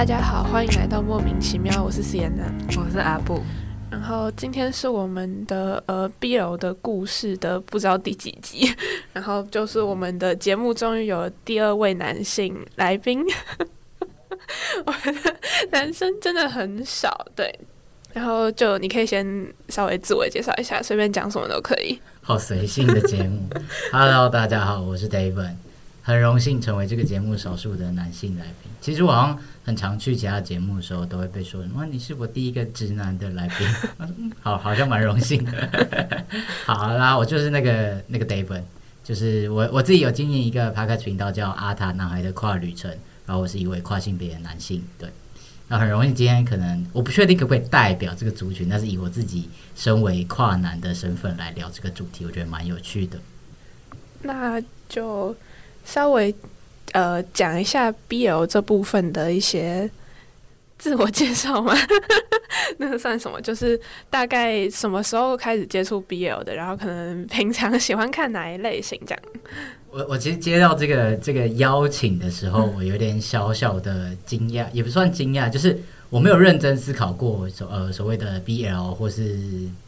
大家好，欢迎来到莫名其妙，我是 Sienna，我是阿布。然后今天是我们的呃 B 楼的故事的不知道第几集，然后就是我们的节目终于有了第二位男性来宾，我们的男生真的很少，对。然后就你可以先稍微自我介绍一下，随便讲什么都可以。好随性的节目，Hello，大家好，我是 David，很荣幸成为这个节目少数的男性来宾。其实我好像很常去其他节目的时候，都会被说什么你是我第一个直男的来宾，好，好像蛮荣幸的。好啦，我就是那个那个 David，就是我我自己有经营一个 p o d 频道叫阿塔男孩的跨旅程，然后我是一位跨性别的男性，对。那很容易，今天可能我不确定可不可以代表这个族群，但是以我自己身为跨男的身份来聊这个主题，我觉得蛮有趣的。那就稍微呃讲一下 BL 这部分的一些自我介绍吗？那个算什么？就是大概什么时候开始接触 BL 的，然后可能平常喜欢看哪一类型这样。我我其实接到这个这个邀请的时候，我有点小小的惊讶，也不算惊讶，就是我没有认真思考过所呃所谓的 BL 或是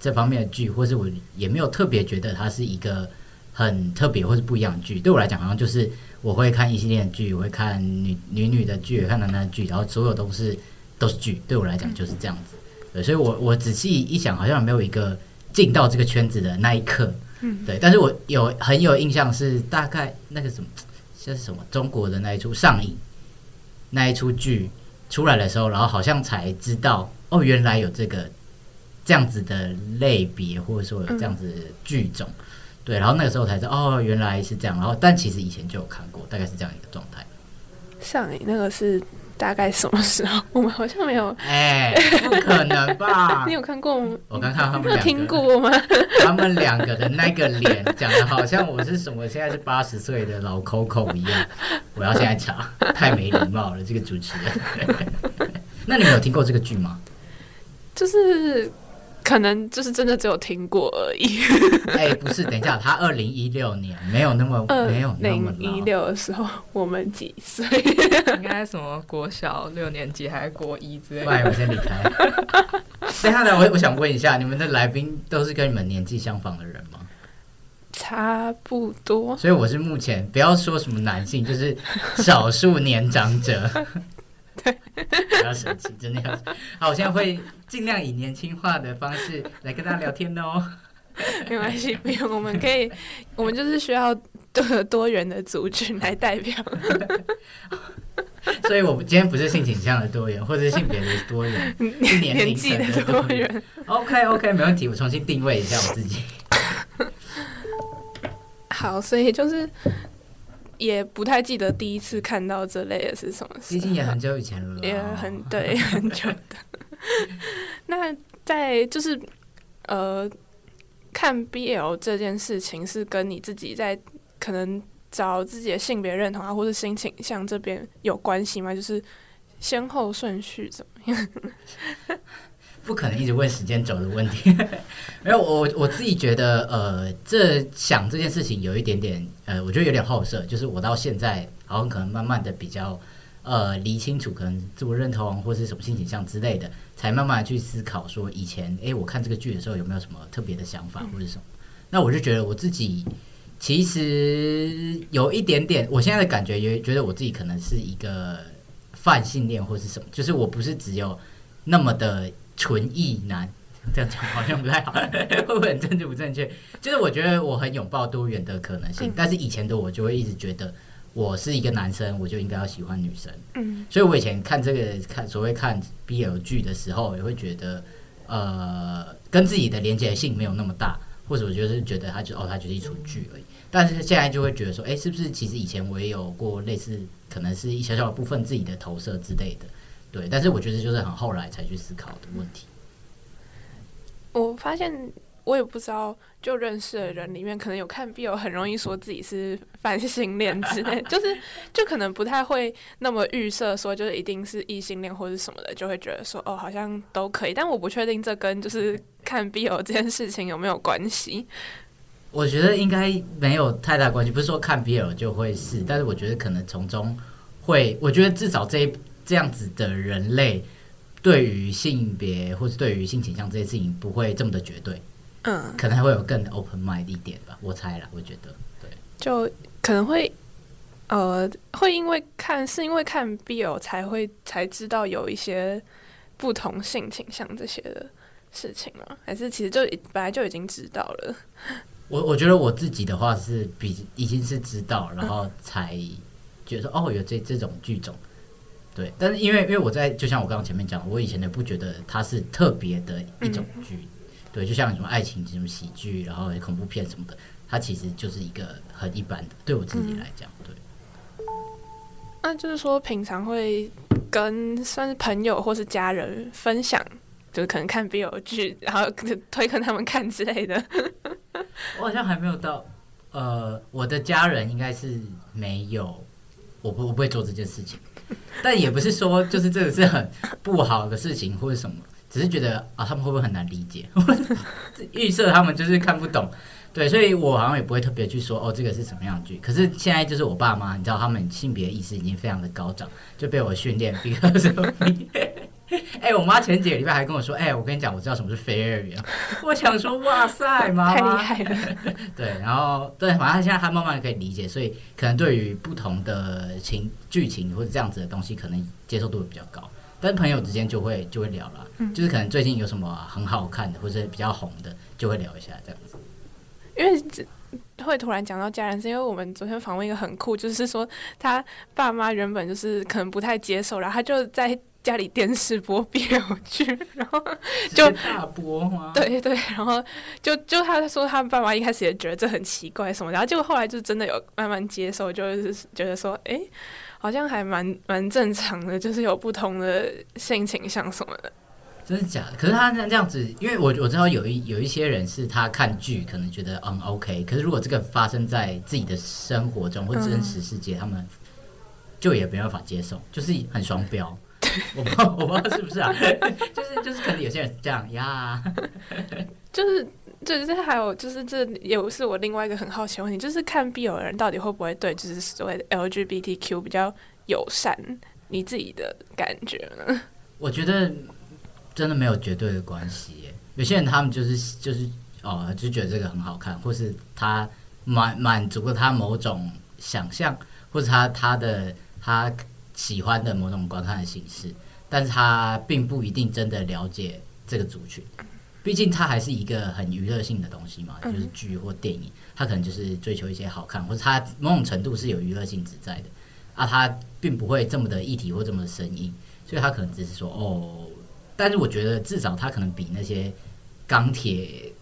这方面的剧，或是我也没有特别觉得它是一个很特别或是不一样的剧。对我来讲，好像就是我会看异性恋剧，我会看女女女的剧，看男男的剧，然后所有都是都是剧。对我来讲就是这样子。对，所以我我仔细一想，好像没有一个进到这个圈子的那一刻。嗯，对，但是我有很有印象是大概那个什么，像是什么中国的那一出上映那一出剧出来的时候，然后好像才知道哦，原来有这个这样子的类别，或者说有这样子的剧种，对，然后那个时候才知道哦，原来是这样，然后但其实以前就有看过，大概是这样一个状态。上你那个是。大概什么时候？我们好像没有。哎，不可能吧？你有看过吗？我刚看他们两个。听过吗？他们两个的那个脸，讲的好像我是什么现在是八十岁的老 Coco 一样。我要现在查，太没礼貌了，这个主持人。那你们有听过这个剧吗？就是。可能就是真的只有听过而已。哎，不是，等一下，他二零一六年没有那么 没有那么一六的时候，我们几岁？应该什么国小六年级还是国一之类的？我先离开。接下来，我我想问一下，你们的来宾都是跟你们年纪相仿的人吗？差不多。所以我是目前不要说什么男性，就是少数年长者。对，不要生气，真的要好。我现在会尽量以年轻化的方式来跟大家聊天哦。没关系，不用，我们可以，我们就是需要多多元的族群来代表。所以，我们今天不是性倾向的多元，或者是性别的多元，是 年纪的多元。OK，OK，没问题。我重新定位一下我自己。好，所以就是。也不太记得第一次看到这类的是什么，毕竟也很久以前了，也很对很久的。那在就是呃看 BL 这件事情，是跟你自己在可能找自己的性别认同啊，或者性倾向这边有关系吗？就是先后顺序怎么样？不可能一直问时间轴的问题，没有我我自己觉得，呃，这想这件事情有一点点，呃，我觉得有点好色，就是我到现在好像可能慢慢的比较，呃，理清楚可能自我认同或是什么性倾向之类的，才慢慢去思考说以前，哎，我看这个剧的时候有没有什么特别的想法或者什么？那我就觉得我自己其实有一点点，我现在的感觉也觉得我自己可能是一个泛性恋或是什么，就是我不是只有那么的。纯意男这样讲好像不太好，会不会很政治不正确？就是我觉得我很拥抱多元的可能性，但是以前的我就会一直觉得我是一个男生，我就应该要喜欢女生。嗯，所以我以前看这个看所谓看 BL 剧的时候，也会觉得呃跟自己的连接性没有那么大，或者我就是觉得他就哦他就是一出剧而已。但是现在就会觉得说，哎，是不是其实以前我也有过类似，可能是一小小的部分自己的投射之类的。对，但是我觉得就是很后来才去思考的问题。我发现我也不知道，就认识的人里面，可能有看 BL 很容易说自己是泛性恋之类，就是就可能不太会那么预设说就是一定是异性恋或者什么的，就会觉得说哦好像都可以。但我不确定这跟就是看 BL 这件事情有没有关系。我觉得应该没有太大关系，不是说看 BL 就会是，但是我觉得可能从中会，我觉得至少这一。这样子的人类，对于性别或是对于性倾向这些事情不会这么的绝对，嗯，可能还会有更 open mind 一点吧，我猜啦，我觉得对。就可能会呃，会因为看是因为看 BL 才会才知道有一些不同性倾向这些的事情吗？还是其实就本来就已经知道了？我我觉得我自己的话是比已经是知道，然后才觉得哦有这这种剧种，对。但是因为因为我在就像我刚刚前面讲，我以前也不觉得它是特别的一种剧，对，就像什么爱情什么喜剧，然后恐怖片什么的，它其实就是一个很一般的，对我自己来讲，对。那就是说平常会跟算是朋友或是家人分享，就是可能看 BL 剧，然后推跟他们看之类的。我好像还没有到，呃，我的家人应该是没有，我不我不会做这件事情，但也不是说就是这个是很不好的事情或者什么，只是觉得啊他们会不会很难理解，预设他们就是看不懂，对，所以我好像也不会特别去说哦这个是什么样的剧，可是现在就是我爸妈，你知道他们性别意识已经非常的高涨，就被我训练，比如说你。哎，我妈前几个礼拜还跟我说：“哎，我跟你讲，我知道什么是非二元。”我想说：“哇塞，妈妈太厉害了。”对，然后对，反正现在她慢慢可以理解，所以可能对于不同的情剧情或者这样子的东西，可能接受度比较高。但是朋友之间就会就会聊了，就是可能最近有什么很好看的或者比较红的，就会聊一下这样子。因为会突然讲到家人，是因为我们昨天访问一个很酷，就是说他爸妈原本就是可能不太接受，然后他就在。家里电视播 BL 剧，然后就大播吗？对对，然后就就他说他爸妈一开始也觉得这很奇怪什么，然后结果后来就真的有慢慢接受，就是觉得说，哎，好像还蛮蛮正常的，就是有不同的性倾向什么的。真的假的？可是他这样子，因为我我知道有一有一些人是他看剧可能觉得嗯 OK，可是如果这个发生在自己的生活中或真实世界，他们就也没办法接受，就是很双标。我不知道，我不知道是不是啊？就 是就是，可能有些人是这样呀。就是就是还有就是这也是我另外一个很好奇的问题，就是看 B 友的人到底会不会对就是所谓的 LGBTQ 比较友善？你自己的感觉呢？我觉得真的没有绝对的关系。有些人他们就是就是哦，就觉得这个很好看，或是他满满足了他某种想象，或者他他的他。喜欢的某种观看的形式，但是他并不一定真的了解这个族群，毕竟它还是一个很娱乐性的东西嘛，就是剧或电影，他可能就是追求一些好看，或者他某种程度是有娱乐性质在的，啊，他并不会这么的一体或这么的生硬，所以他可能只是说哦，但是我觉得至少他可能比那些钢铁。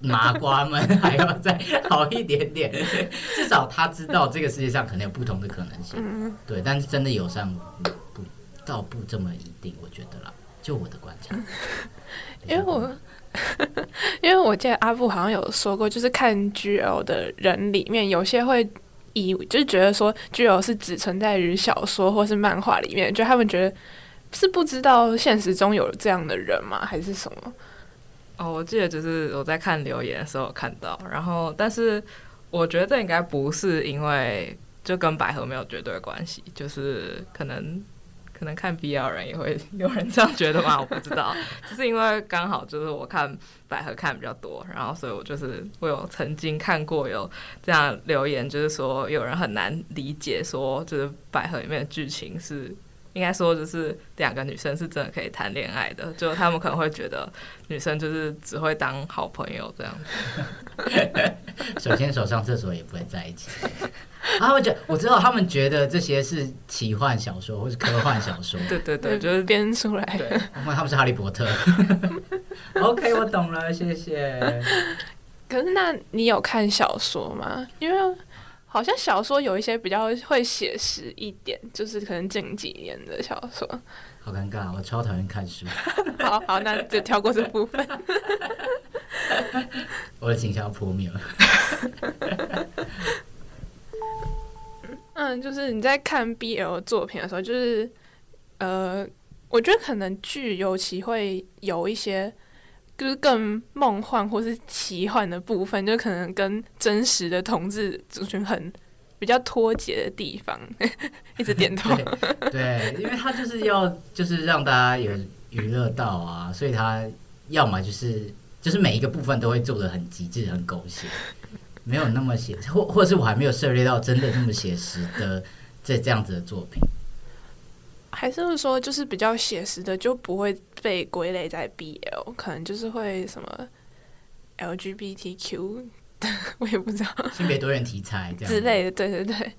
麻瓜们还要再好一点点，至少他知道这个世界上可能有不同的可能性。对，但是真的友善不倒不这么一定，我觉得啦，就我的观察。因为我 因为我记得阿布好像有说过，就是看 GL 的人里面，有些会以就是觉得说 GL 是只存在于小说或是漫画里面，就他们觉得是不知道现实中有这样的人吗？还是什么？哦，我记得就是我在看留言的时候看到，然后但是我觉得这应该不是因为就跟百合没有绝对关系，就是可能可能看 BL 人也会 有人这样觉得吗？我不知道，就是因为刚好就是我看百合看比较多，然后所以我就是我有曾经看过有这样留言，就是说有人很难理解说就是百合里面的剧情是。应该说，就是两个女生是真的可以谈恋爱的，就他们可能会觉得女生就是只会当好朋友这样子。手牵手上厕所也不会在一起。他们觉我知道他们觉得这些是奇幻小说或是科幻小说。对对对，就是编出来。对，因为他们是哈利波特。OK，我懂了，谢谢。可是，那你有看小说吗？因为。好像小说有一些比较会写实一点，就是可能近几年的小说。好尴尬，我超讨厌看书。好好，那就跳过这部分。我的形象破灭了。嗯，就是你在看 BL 作品的时候，就是呃，我觉得可能剧尤其会有一些。就是更梦幻或是奇幻的部分，就可能跟真实的同志族群很比较脱节的地方，一直点头。对，因为他就是要就是让大家有娱乐到啊，所以他要么就是就是每一个部分都会做的很极致、很狗血，没有那么写，或或是我还没有涉猎到真的那么写实的这这样子的作品。还是说，就是比较写实的，就不会被归类在 BL，可能就是会什么 LGBTQ，我也不知道性别多元题材这样之类的。对对对，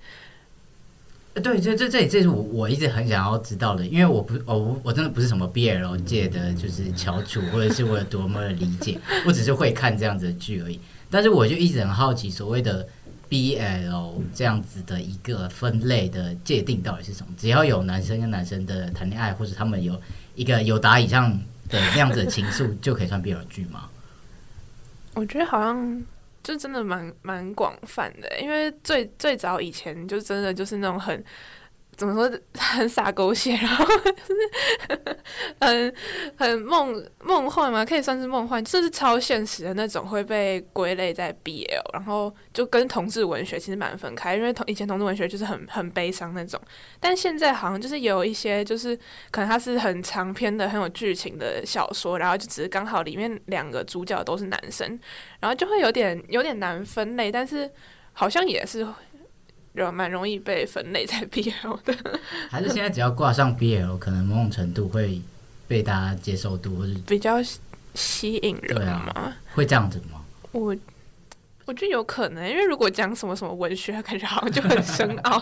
呃对，这这这这是我我一直很想要知道的，因为我不我我真的不是什么 BL 界的就是翘楚，或者是我有多么的理解，我只是会看这样子的剧而已。但是我就一直很好奇，所谓的 BL 这样子的一个分类的界定到底是什么？只要有男生跟男生的谈恋爱，或者他们有一个有达以上的那样子的情愫，就可以算 BL 剧吗？我觉得好像就真的蛮蛮广泛的，因为最最早以前就真的就是那种很怎么说 很洒狗血，然后就是很很梦梦幻嘛，可以算是梦幻，甚至超现实的那种会被归类在 BL，然后就跟同志文学其实蛮分开，因为同以前同志文学就是很 很悲伤那种，但现在好像就是有一些就是可能它是很长篇的很有剧情的小说，然后就只是刚好里面两个主角都是男生，然后就会有点有点难分类，但是好像也是有蛮容易被分类在 BL 的。还是现在只要挂上 BL，可能某种程度会被大家接受度，或是比较吸吸引人对啊嘛。会这样子吗？我我觉得有可能，因为如果讲什么什么文学，感觉好像就很深奥。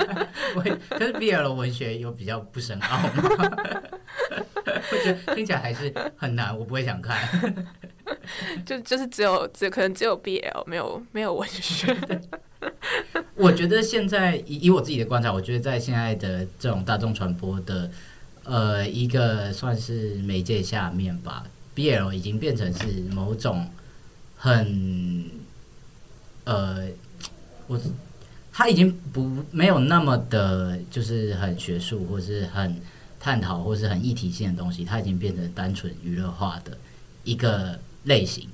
会，可是 BL 的文学有比较不深奥吗？我觉得听起来还是很难，我不会想看。就就是只有只可能只有 BL 没有没有文学。我觉得现在以以我自己的观察，我觉得在现在的这种大众传播的呃一个算是媒介下面吧，BL 已经变成是某种很呃，我它已经不没有那么的，就是很学术或是很探讨或是很议题性的东西，它已经变成单纯娱乐化的一个类型，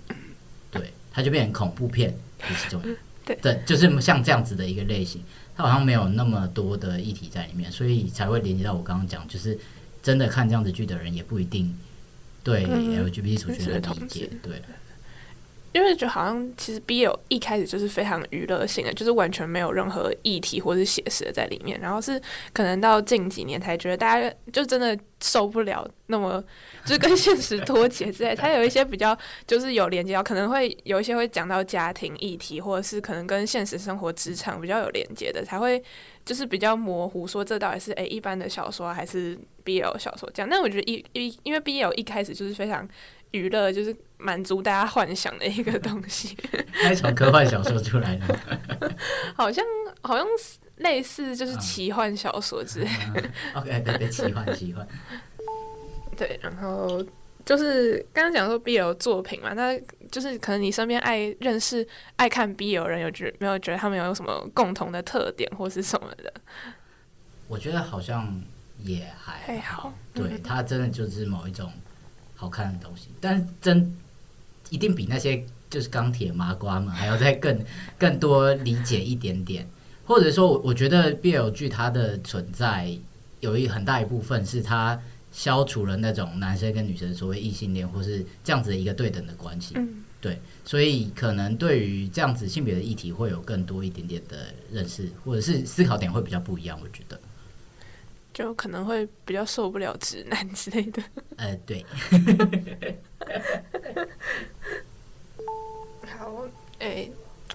对，它就变成恐怖片是其中一个。对。对，就是像这样子的一个类型，它好像没有那么多的议题在里面，所以才会连接到我刚刚讲，就是真的看这样子剧的人也不一定对嗯 LGBT 族群的理解志，对，因为就好像其实 BL 一开始就是非常娱乐性的，就是完全没有任何议题或是写实的在里面，然后是可能到近几年才觉得大家就真的受不了那么就是跟现实脱节之类，它有一些比较就是有连接到，可能会有一些会讲到家庭议题，或者是可能跟现实生活职场比较有连接的，才会就是比较模糊，说这到底是诶、一般的小说还是 BL 小说这样。但我觉得一一因为 BL 一开始就是非常娱乐，就是满足大家幻想的一个东西，它是从科幻小说出来的，好像好像是类似就是奇幻小说之类的。OK，对对，奇幻奇幻，对，然后就是刚刚讲说 BL 作品嘛，那就是可能你身边爱认识爱看 BL 人有觉没有觉得他们有什么共同的特点或是什么的？我觉得好像也还还好对嗯，它真的就是某一种好看的东西，但是真一定比那些就是钢铁麻瓜们还要再更 更多理解一点点，或者说我，我觉得 BL 剧它的存在有一很大一部分是它消除了那种男生跟女生所谓异性恋或是这样子的一个对等的关系，嗯，对，所以可能对于这样子性别的议题会有更多一点点的认识，或者是思考点会比较不一样，我觉得，就可能会比较受不了直男之类的。呃，对。好，哎、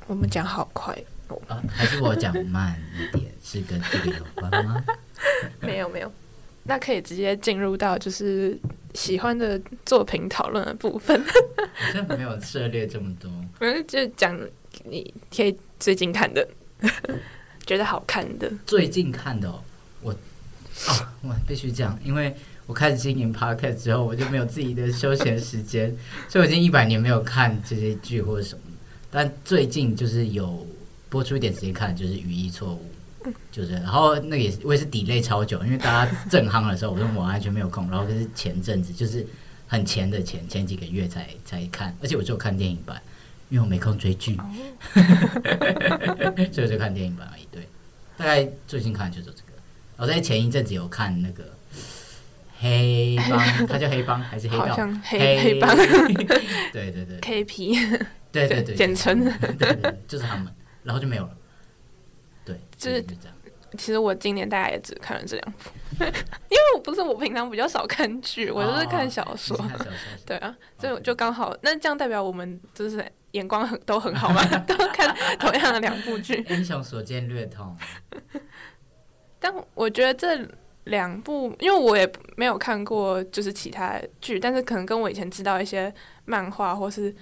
我们讲好快哦，啊，还是我讲慢一点，是跟这个有关吗？没有没有，那可以直接进入到就是喜欢的作品讨论的部分。好像没有涉猎这么多。嗯，就讲你可以最近看的，觉得好看的。最近看的、哦，我哦，我必须讲，因为我开始经营 podcast 之后，我就没有自己的休闲时间，所以我已经一百年没有看这些剧或者什么。但最近就是有播出一点时间看，就是《语义错误》，就是，然后那个也是我也是 delay 超久，因为大家正夯的时候，我说我完全没有空，然后就是前阵子就是很前的前前几个月才才看，而且我只有看电影版。因为我没空追剧，所以我就看电影版而已。对，大概最近看的就是这个。我在前一阵子有看那个黑帮，他叫黑帮还是黑道？好像黑黑帮 对对对 KP 对 对对，简称。对对对，就是他们，然后就没有了。对，就是就这样。其实我今年大概也只看了这两部，因为我不是我平常比较少看剧，我就是看小说。你是看小说对啊，所以我就刚好，那这样代表我们就是眼光很都很好嘛，都看同样的两部剧。英雄所见略同。但我觉得这两部，因为我也没有看过就是其他剧，但是可能跟我以前知道一些漫画或是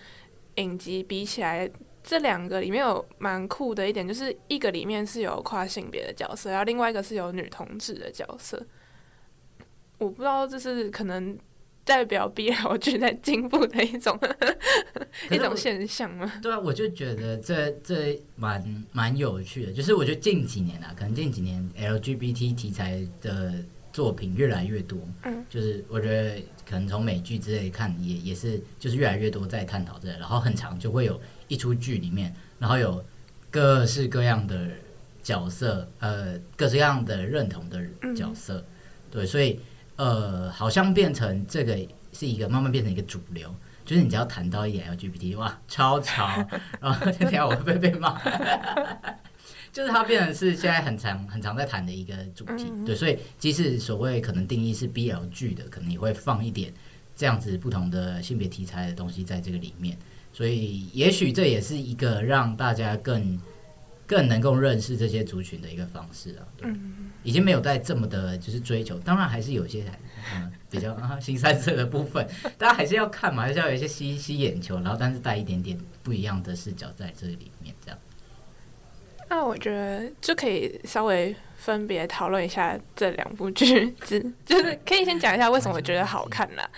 影集比起来，这两个里面有蛮酷的一点，就是一个里面是有跨性别的角色，然后另外一个是有女同志的角色。我不知道这是可能代表 BL 剧在进步的一种一种现象吗？对啊，我就觉得这这蛮蛮有趣的，就是我觉得近几年啊，可能近几年 LGBT 题材的作品越来越多，嗯，就是我觉得可能从美剧之类看也也是，就是越来越多在探讨这，然后很长就会有一出剧里面，然后有各式各样的角色，呃，各式各样的认同的角色，对，所以呃，好像变成这个是一个慢慢变成一个主流。就是你只要谈到一点 LGBT，哇，超潮，然后等下我会被骂？就是它变成是现在很常很常在谈的一个主题，嗯对，所以即使所谓可能定义是 BLG 的，可能也会放一点这样子不同的性别题材的东西在这个里面，所以也许这也是一个让大家更更能够认识这些族群的一个方式啊，对，嗯已经没有在这么的就是追求，当然还是有一些嗯比较啊新三色的部分，大家还是要看嘛，还是要有一些吸吸眼球，然后但是带一点点不一样的视角在这里面，这样。那我觉得就可以稍微分别讨论一下这两部剧，只就是可以先讲一下为什么我觉得好看啦。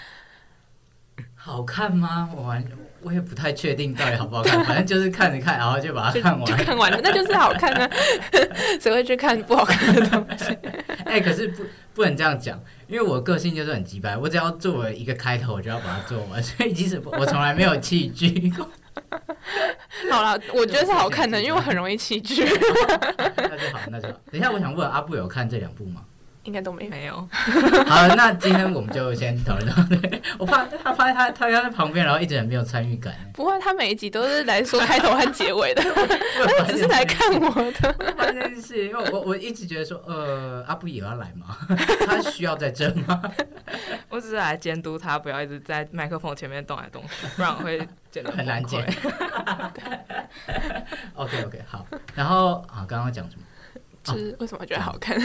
好看吗？我完 我也不太确定到底好不好看，反正就是看着看，然后就把它看完。看完了，那就是好看啊！谁会去看不好看的东西？哎、可是不不能这样讲，因为我个性就是很急白，我只要作为一个开头，我就要把它做完，所以即使我从来没有弃剧过，好了，我觉得是好看的，因为我很容易弃剧，那就好，那就好。等一下，我想问阿布有看这两部吗？应该都没有。没有，好，那今天我们就先讨论到这里。我怕他怕他他他在旁边，然后一直很没有参与感。不会，他每一集都是来说开头和结尾的，我他只是来看我的。我发现这件事，因为我我一直觉得说，呃，阿布也要来吗？他需要在这吗？我只是来监督他，不要一直在麦克风前面动来动去，不然我会剪得很难剪。OK OK，好。然后啊，刚刚讲什么？就是为什么觉得好看？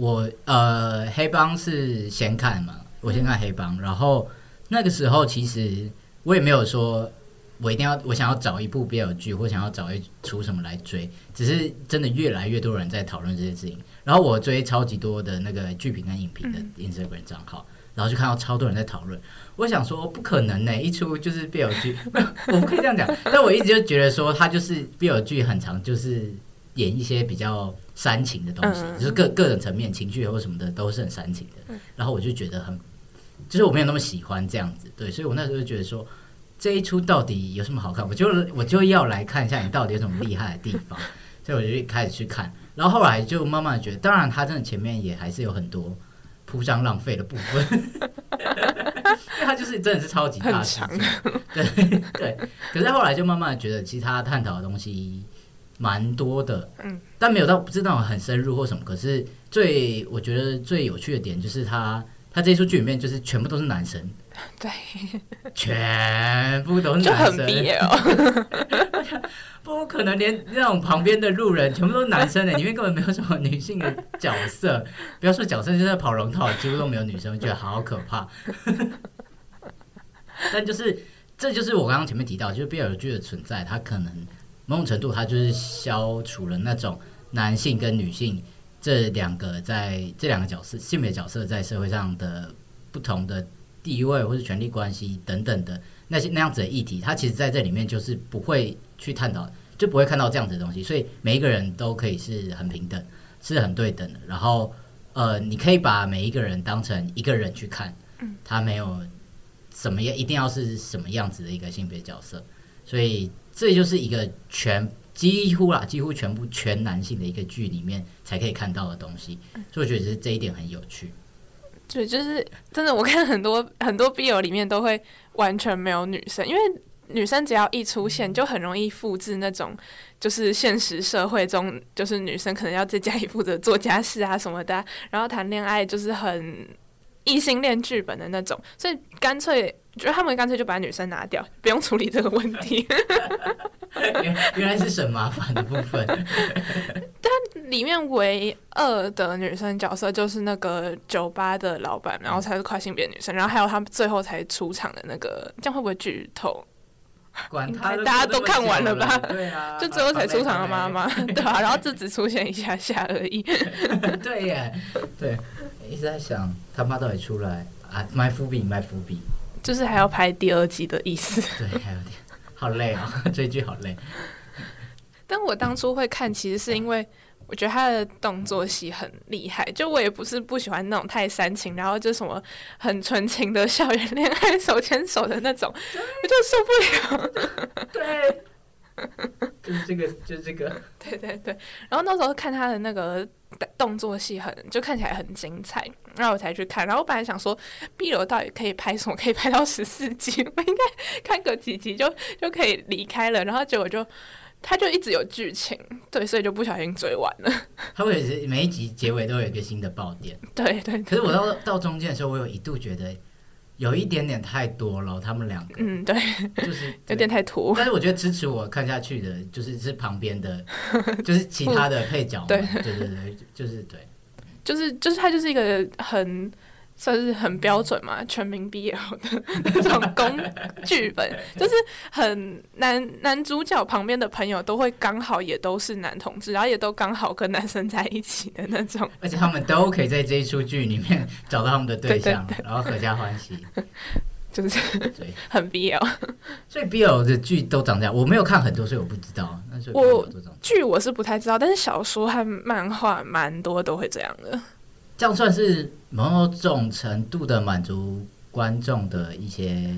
我呃，黑帮是先看嘛，我先看黑帮，然后那个时候其实我也没有说我一定要我想要找一部 BL 剧或想要找一出什么来追，只是真的越来越多人在讨论这些事情，然后我追超级多的那个剧评跟影评的 Instagram 账号。然后就看到超多人在讨论，我想说不可能呢，一出就是 BL 剧，我不可以这样讲。但我一直就觉得说，它就是 BL 剧很长，就是演一些比较煽情的东西，嗯就是各各种层面情绪或什么的都是很煽情的。然后我就觉得很，就是我没有那么喜欢这样子，对，所以我那时候就觉得说，这一出到底有什么好看？我就我就要来看一下你到底有什么厉害的地方，所以我就开始去看。然后后来就慢慢地觉得，当然他真的前面也还是有很多铺张浪费的部分，因为他就是真的是超级大很制作长，对对。可是后来就慢慢的觉得，其实他探讨的东西蛮多的，嗯，但没有到不是那种很深入或什么。可是最我觉得最有趣的点就是他他这一出剧里面就是全部都是男生，对，全部都是就很男生，BL。不可能连那种旁边的路人全部都是男生的，里面根本没有什么女性的角色。不要说角色，就在跑龙套，几乎都没有女生，觉得好可怕。但就是这就是我刚刚前面提到，就是 BL 剧的存在，它可能某种程度它就是消除了那种男性跟女性这两个在这两个角色性别角色在社会上的不同的地位或是权力关系等等的那些那样子的议题，它其实在这里面就是不会去探讨，就不会看到这样子的东西，所以每一个人都可以是很平等，是很对等的。然后呃，你可以把每一个人当成一个人去看，他没有什么样一定要是什么样子的一个性别角色，所以这就是一个全几乎啦，几乎全部全男性的一个剧里面才可以看到的东西，所以我觉得这一点很有趣。对，就是真的，我看很多 很多 BL 里面都会完全没有女生，因为女生只要一出现，就很容易复制那种，就是现实社会中，就是女生可能要在家里负责做家事啊什么的，然后谈恋爱就是很异性恋剧本的那种，所以干脆觉得他们干脆就把女生拿掉，不用处理这个问题。原 原来是省麻烦的部分，但里面唯二的女生角色就是那个酒吧的老板，然后才是跨性别女生，然后还有他们最后才出场的那个，这样会不会剧透？管他，大家都看完了吧对啊，就最后才出场的妈妈。妈，对吧、然后就只出现一下下而已。对耶，对，一直在想他妈到底出来啊，埋伏笔，埋伏笔，就是还要拍第二季的意思。对，还有点好累哦，追剧好累。但我当初会看，其实是因为我觉得他的动作戏很厉害。就我也不是不喜欢那种太煽情，然后就什么很纯情的校园恋爱手牵手的那种，我就受不了。对，就是这个，就是这个。对对对，然后那时候看他的那个动作戏很，就看起来很精彩，然后我才去看。然后我本来想说，B 楼到底可以拍什么？可以拍到十四集？我应该看个几集就就可以离开了。然后结果就，他就一直有剧情，对，所以就不小心追完了。他会每一集结尾都有一个新的爆点。对对，可是我到到中间的时候，我有一度觉得有一点点太多了，他们两个，嗯，对，就是 有点太突。但是我觉得支持我看下去的，就是是旁边的，就是其他的配角，对。对对对，就是对，就是就是他就是一个很算是很标准嘛，全民 BL 的那种公剧本，就是很男男主角旁边的朋友都会刚好也都是男同志，然后也都刚好跟男生在一起的那种，而且他们都可以在这一出剧里面找到他们的对象，然后合家欢喜，就是对，很 BL。所以 BL 的剧都长这样，我没有看很多，所以我不知道。那我剧我是不太知道，但是小说和漫画蛮多都会这样的。这样算是某种程度的满足观众的一些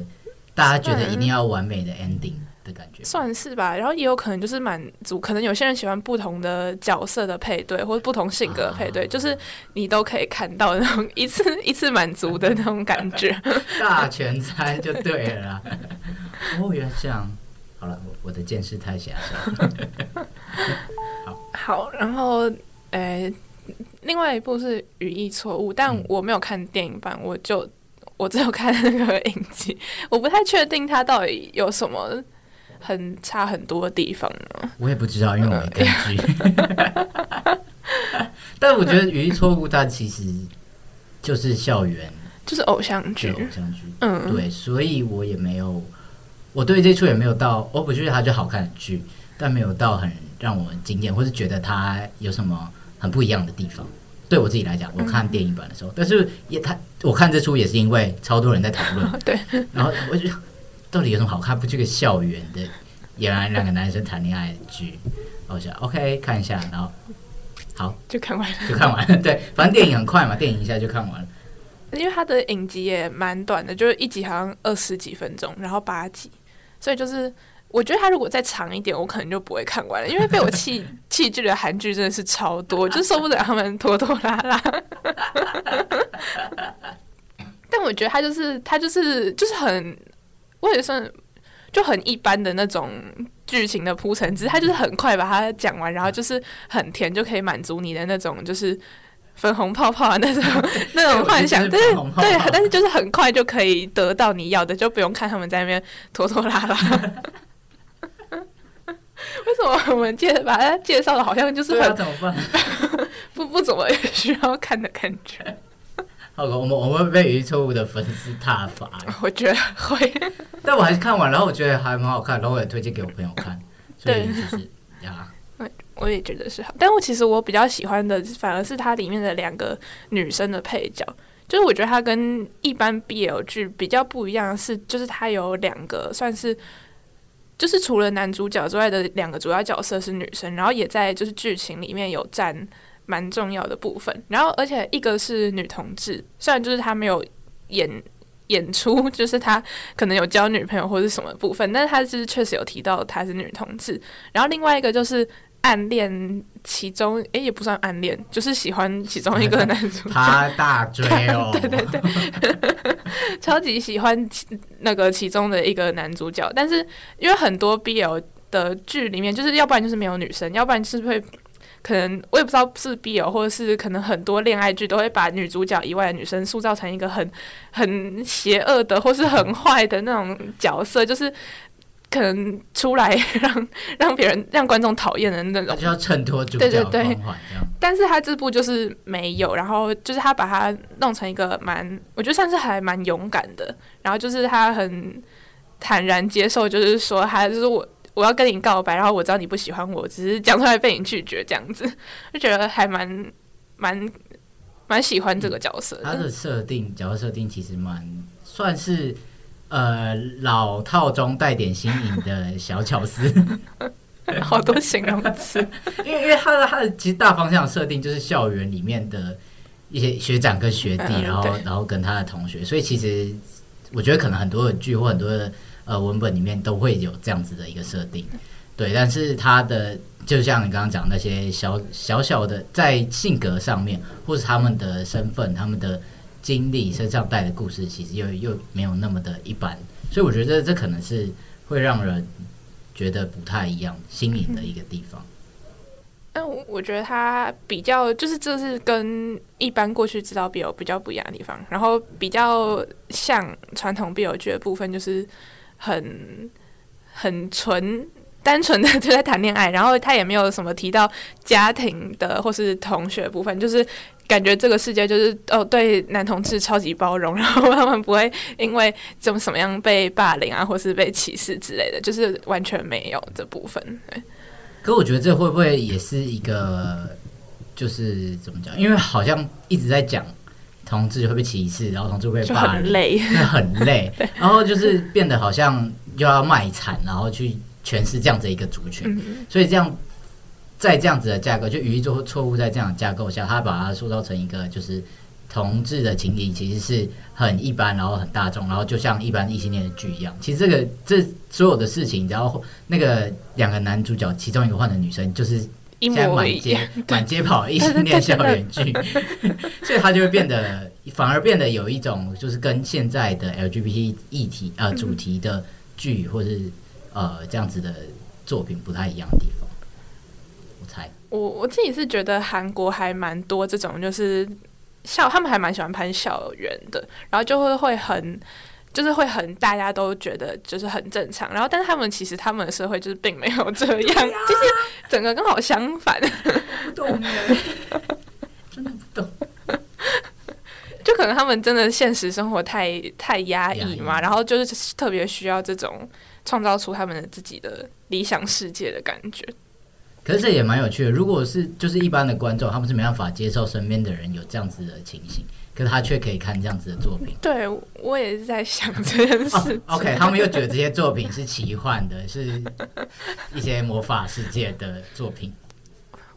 大家觉得一定要完美的 ending 的感觉。算是吧，然后也有可能就是满足，可能有些人喜欢不同的角色的配对，或者不同性格的配对，啊就是你都可以看到那种一次 一次满足的那种感觉。大全餐就对了啦。哦，原来这样。好了，我我的见识太狭小。好，然后呃，另外一部是《语义错误》，但嗯。我没有看电影版，我就我只有看那个影集，我不太确定它到底有什么很差很多的地方呢。我也不知道，因为我没看剧。但我觉得《语义错误》它其实就是校园。就是偶像剧、剧偶，像剧，嗯，对，所以我也没有，我对这出也没有到，我不觉得它就好看的剧，但没有到很让我惊艳，或是觉得它有什么很不一样的地方。对我自己来讲，我看电影版的时候，但是也他我看这出也是因为超多人在讨论，对，然后我就到底有什么好看？不就个校园的，原来两个男生谈恋爱的剧，我想 OK 看一下，然后好就看完了。就看完了。对，反正电影很快嘛，电影一下就看完了。因为它的影集也蛮短的，就是一集好像二十几分钟，然后八集，所以就是我觉得他如果再长一点，我可能就不会看完了，因为被我弃 弃剧的韩剧真的是超多，就受不了他们拖拖拉拉。但我觉得他就是他就是就是很，我也算就很一般的那种剧情的铺陈，只是他就是很快把它讲完，然后就是很甜，就可以满足你的那种就 是。粉红泡泡的那种那种幻想，但是对，但是就是很快就可以得到你要的，就不用看他们在那边拖拖拉拉。为什么我们介把它介绍的好像就是很怎么办？不不怎么需要看的感觉？好，我们我们被语义错误的粉丝踏伐，我觉得会，但我还是看完，然后我觉得还蛮好看，然后我也推荐给我朋友看，所以就是呀，我也觉得是好。但我其实我比较喜欢的反而是它里面的两个女生的配角，就是我觉得它跟一般 BL 剧比较不一样的是，就是它有两个算是。就是除了男主角之外的两个主要角色是女生，然后也在就是剧情里面有占蛮重要的部分。然后而且一个是女同志，虽然就是她没有演演出，就是他可能有交女朋友或者什么部分，但是他是确实有提到她是女同志。然后另外一个就是暗恋其中，哎，也不算暗恋，就是喜欢其中一个 男主角，他大追哦，对 对对，超级喜欢其那个其中的一个男主角。但是因为很多 BL 的剧里面，就是要不然就是没有女生，要不然就是会。可能我也不知道是 BL 或者是可能很多恋爱剧都会把女主角以外的女生塑造成一个很很邪恶的或是很坏的那种角色，就是可能出来 让让别人让观众讨厌的那种，就要衬托主角的光环这样。但是他这部就是没有，然后就是他把它弄成一个蛮，我觉得算是还蛮勇敢的，然后就是他很坦然接受，就是说他就是我。我要跟你告白，然后我知道你不喜欢我，只是讲出来被你拒绝，这样子就觉得还蛮蛮蛮喜欢这个角色。他的设定角色设定其实蛮算是呃老套中带点新颖的小巧思，好多形容词。因为因为他的他的其实大方向设定就是校园里面的一些学长跟学弟，然后然后跟他的同学，所以其实我觉得可能很多的剧或很多的。呃，文本里面都会有这样子的一个设定，对，但是他的就像你刚刚讲那些小小小的，在性格上面，或是他们的身份、他们的经历身上带的故事，其实又又没有那么的一般，所以我觉得这可能是会让人觉得不太一样、新颖的一个地方。但我觉得他比较就是这是跟一般过去知道 BL 比较不一样的地方，然后比较像传统 BL 剧的部分就是。很很纯单纯的就在谈恋爱，然后他也没有什么提到家庭的或是同学部分，就是感觉这个世界就是哦对男同志超级包容，然后他们不会因为怎么什么样被霸凌啊或是被歧视之类的，就是完全没有这部分。对，可我觉得这会不会也是一个就是怎么讲？因为好像一直在讲。同志会被歧视，然后同志会被霸凌，那很累。然后就是变得好像又要卖惨，然后去诠释这样子一个族群。所以这样在这样子的架构，就语义错错误在这样的架构下，他把它塑造成一个就是同志的情谊其实是很一般，然后很大众，然后就像一般异性恋的剧一样。其实这个这所有的事情，然后那个两个男主角其中一个换的女生就是。现在满街满街跑异性恋校园剧，所以他就会变得反而变得有一种就是跟现在的 LGBT 议题呃主题的剧或是呃这样子的作品不太一样的地方。我猜，我我自己是觉得韩国还蛮多这种就是校他们还蛮喜欢拍校园的，然后就会会很。就是会很大家都觉得就是很正常，然后但是他们其实他们的社会就是并没有这 样，就是整个刚好相反。不懂 真的不懂。就可能他们真的现实生活太太压抑嘛，然后就是特别需要这种创造出他们的自己的理想世界的感觉。可是这也蛮有趣的，如果是就是一般的观众，他们是没办法接受身边的人有这样子的情形。可是他却可以看这样子的作品，对我也是在想这件事。OK，他们又觉得这些作品是奇幻的，是一些魔法世界的作品。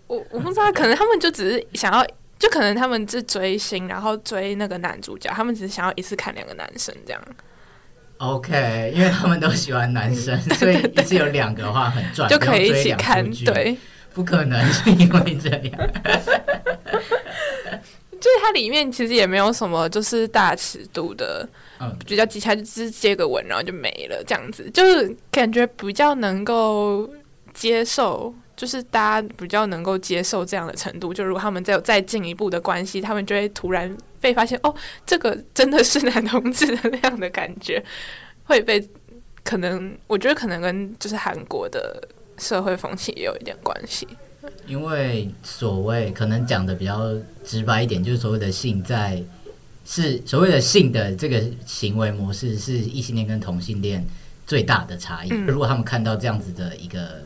我我不知道，可能他们就只是想要，就可能他们是追星，然后追那个男主角，他们只是想要一次看两个男生这样。OK，因为他们都喜欢男生，所以一次有两个的话很赚，就可以一起看。对，不可能是因为这样。就是它里面其实也没有什么，就是大尺度的，嗯，比较机械，就只是接个吻，然后就没了，这样子，就是感觉比较能够接受，就是大家比较能够接受这样的程度。就如果他们再有再进一步的关系，他们就会突然被发现，哦，这个真的是男同志的那样的感觉，会被可能，我觉得可能跟就是韩国的社会风气也有一点关系。因为所谓可能讲的比较直白一点，就是所谓的性在是所谓的性的这个行为模式是异性恋跟同性恋最大的差异。如果他们看到这样子的一个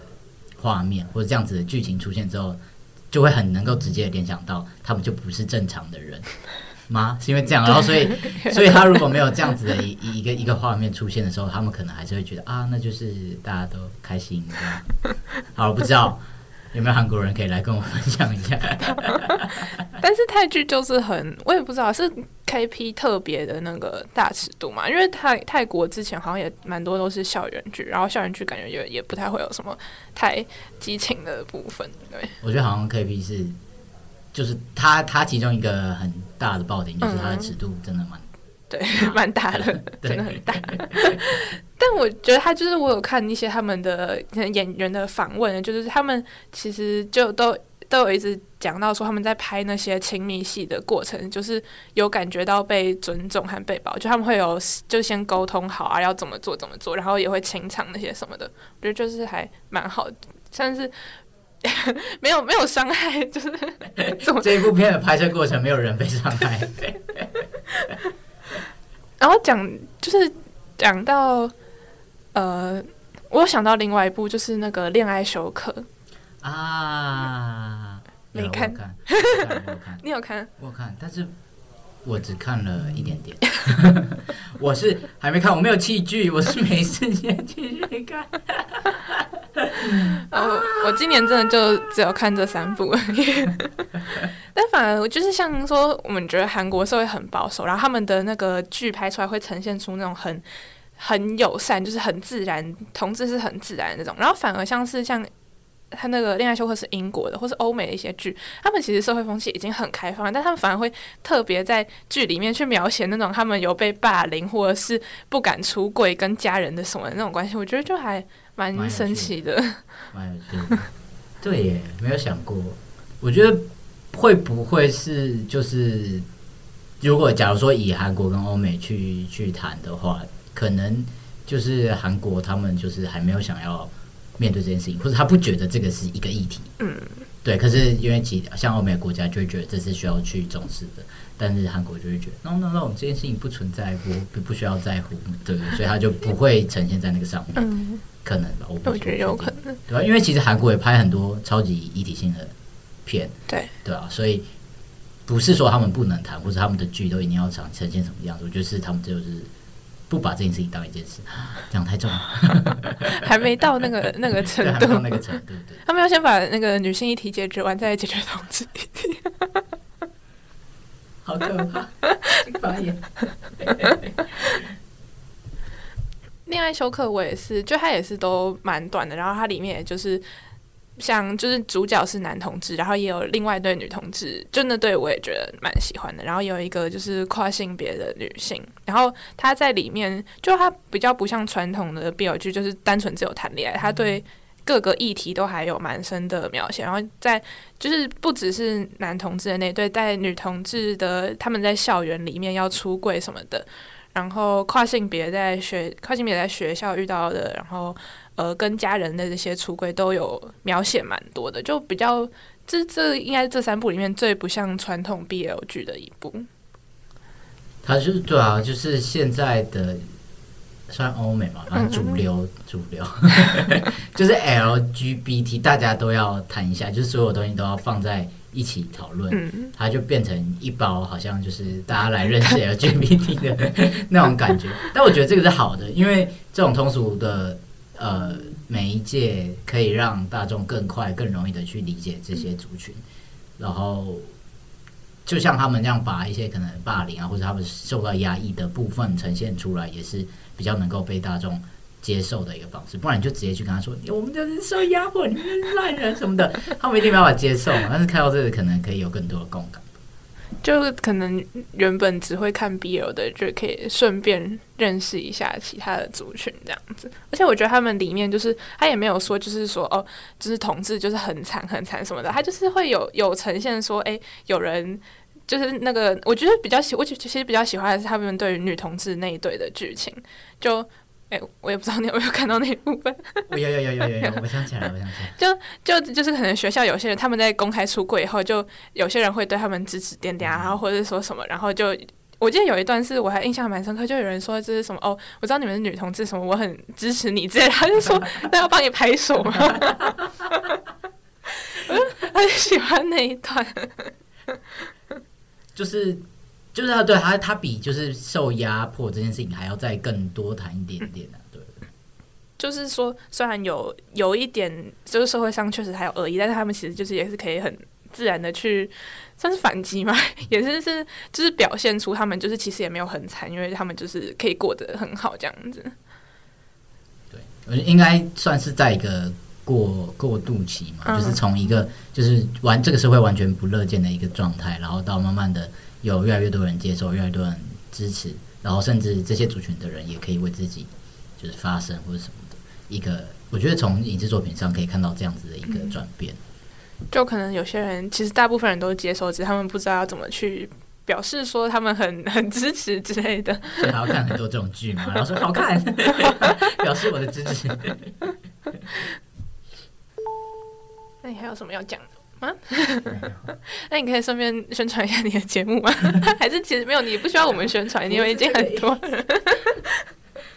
画面或者这样子的剧情出现之后，就会很能够直接联想到他们就不是正常的人 吗？是因为这样，然后所以所以他如果没有这样子的一一个一个画面出现的时候，他们可能还是会觉得啊，那就是大家都开心。好，不知道。有没有韩国人可以来跟我分享一下？但是泰剧就是很，我也不知道是 KP 特别的那个大尺度嘛，因为泰泰国之前好像也蛮多都是校园剧，然后校园剧感觉也也不太会有什么太激情的部分，对，我觉得好像 KP 是，就是他他其中一个很大的爆点就是它的尺度真的蛮对，蛮大的，真的很大。但我觉得他就是我有看一些他们的演员的访问，就是他们其实就都都有一直讲到说他们在拍那些亲密戏的过程，就是有感觉到被尊重和被保，就他们会有就先沟通好啊，要怎么做怎么做，然后也会清场那些什么的，我觉得就是还蛮好，但是没有没有伤害，就是这一部片的拍摄过程没有人被伤害，然后讲就是讲到呃，我有想到另外一部就是那个《恋爱休克》，啊，没看。你有看？我有看，但是我只看了一点点，我是还没看，我没有器具，我是没时间继续看。我，我今年真的就只有看这三部而已。但反而我就是像说，我们觉得韩国社会很保守，然后他们的那个剧拍出来会呈现出那种很很友善，就是很自然，同志是很自然的那种。然后反而像是像他那个《恋爱休克》是英国的，或是欧美的一些剧，他们其实社会风气已经很开放了，但他们反而会特别在剧里面去描写那种他们有被霸凌，或者是不敢出柜跟家人的什么的那种关系。我觉得就还蛮神奇的。对耶，没有想过。我觉得会不会是就是，如果假如说以韩国跟欧美去去谈的话，可能就是韩国他们就是还没有想要面对这件事情，或者他不觉得这个是一个议题。嗯，对。可是因为其像欧美国家就会觉得这是需要去重视的，但是韩国就会觉得 no no no 这件事情不存在，不不不需要在乎，对不对？所以他就不会呈现在那个上面。嗯，可能吧，我不我觉得有可能，能。对吧？因为其实韩国也拍很多超级议题性的片，对对啊，所以不是说他们不能谈，或者他们的剧都一定要呈呈现什么样子，我觉得是他们就是不把这件事情当一件事，讲太重了，还没到那个那个程度。那个程度，对。他们要先把那个女性议题解决完，再解决同志议题。好可怕，请发言。恋爱休克我也是，就它也是都蛮短的，然后它里面也就是像就是主角是男同志，然后也有另外一对女同志，就那对我也觉得蛮喜欢的。然后有一个就是跨性别的女性，然后她在里面就她比较不像传统的 BL 剧，就是单纯只有谈恋爱，她对各个议题都还有蛮深的描写。然后在就是不只是男同志的那对，在女同志的他们在校园里面要出柜什么的。然后跨性别在学跨性别在学校遇到的，然后呃跟家人的这些出轨都有描写蛮多的，就比较这这应该是这三部里面最不像传统 BL 剧的一部。它就是对啊，就是现在的算欧美嘛，反正主流主流 就是 LGBT，大家都要谈一下，就是所有东西都要放在一起讨论，嗯，它就变成一包，好像就是大家来认识 LGBT 的 那种感觉。但我觉得这个是好的，因为这种通俗的呃媒介可以让大众更快、更容易的去理解这些族群，然后就像他们这样把一些可能霸凌啊，或者他们受到压抑的部分呈现出来，也是比较能够被大众。接受的一个方式，不然你就直接去跟他说，我们就是受压迫，你们是烂人什么的，他们一定没办法接受嘛。但是看到这个，可能可以有更多的共感。就是可能原本只会看 BL 的，就可以顺便认识一下其他的族群这样子。而且我觉得他们里面就是他也没有说，就是说哦，就是同志就是很惨很惨什么的，他就是会有有呈现说，哎、有人。就是那个，我觉得比较喜，我其实比较喜欢的是他们对于女同志那一对的剧情。就，哎、我也不知道你有没有看到那一部分。我有有有有有有，我想起来了，我想起来就。就就是可能学校有些人他们在公开出柜以后，就有些人会对他们指指点点啊，然后或者说什么，然后就我记得有一段是我还印象蛮深刻，就有人说这是什么哦，我知道你们是女同志，什么我很支持你之类的，他就说 那要帮你拍手吗？我就很喜欢那一段，就是就是他对他他比就是受压迫这件事情还要再更多谈一点点啊，对。就是说虽然有有一点就是社会上确实还有恶意，但是他们其实就是也是可以很自然的去算是反击嘛，也是是就是表现出他们就是其实也没有很惨，因为他们就是可以过得很好这样子。对，我觉得应该算是在一个过过渡期嘛，嗯就是从一个就是完这个社会完全不乐见的一个状态，然后到慢慢的有越来越多人接受，越来越多人支持，然后甚至这些族群的人也可以为自己就是发声或者什么的一个，我觉得从影视作品上可以看到这样子的一个转变。就可能有些人其实大部分人都接受，只是他们不知道要怎么去表示说他们很 很支持之类的。所以还要看很多这种剧嘛，然后说好看，表示我的支持。那你还有什么要讲的吗？那你可以顺便宣传一下你的节目吗？还是其实没有，你不需要我们宣传，因为已经很多了。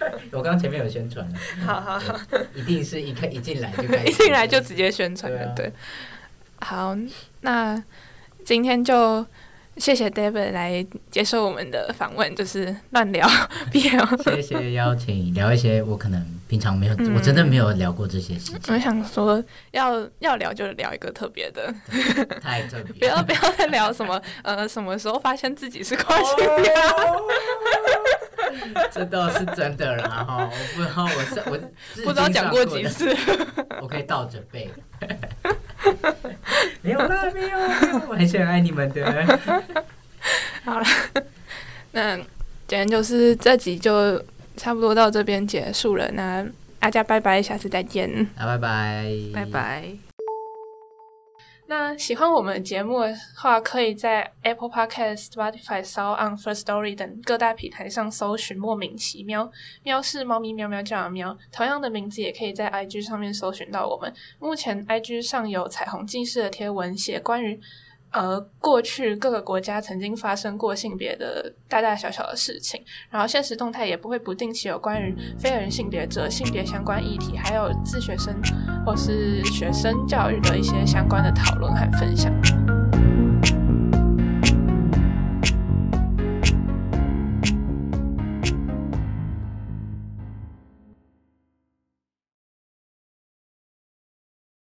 我刚刚前面有宣传，好好好，一定是一开一进来就开始，一进来就直接宣传了，对啊对。好，那今天就谢谢 David 来接受我们的访问，就是乱聊 BL。谢谢邀请，聊一些我可能平常没有，嗯我真的没有聊过这些事情，我想说，要要聊就聊一个特别的，太特不别不。要不要再聊什么呃什么时候发现自己是跨性别。这倒是真的啦哈，我不知道我是我不知道讲过几次，我可以倒着背。没有啦，没有，没有我还是很爱你们的。好了那今天就是这集就差不多到这边结束了。那大家拜拜，下次再见。啊，拜拜，拜。拜。那喜欢我们的节目的话，可以在 Apple Podcast、Spotify、s o n First Story 等各大平台上搜寻“莫名其妙”，喵是猫咪喵喵叫的喵。同样的名字也可以在 IG 上面搜寻到我们。目前 IG 上有彩虹记事的贴文，写关于呃过去各个国家曾经发生过性别的大大小小的事情，然后现实动态也不会不定期有关于非人性别者性别相关议题，还有自学生或是学生教育的一些相关的讨论和分享。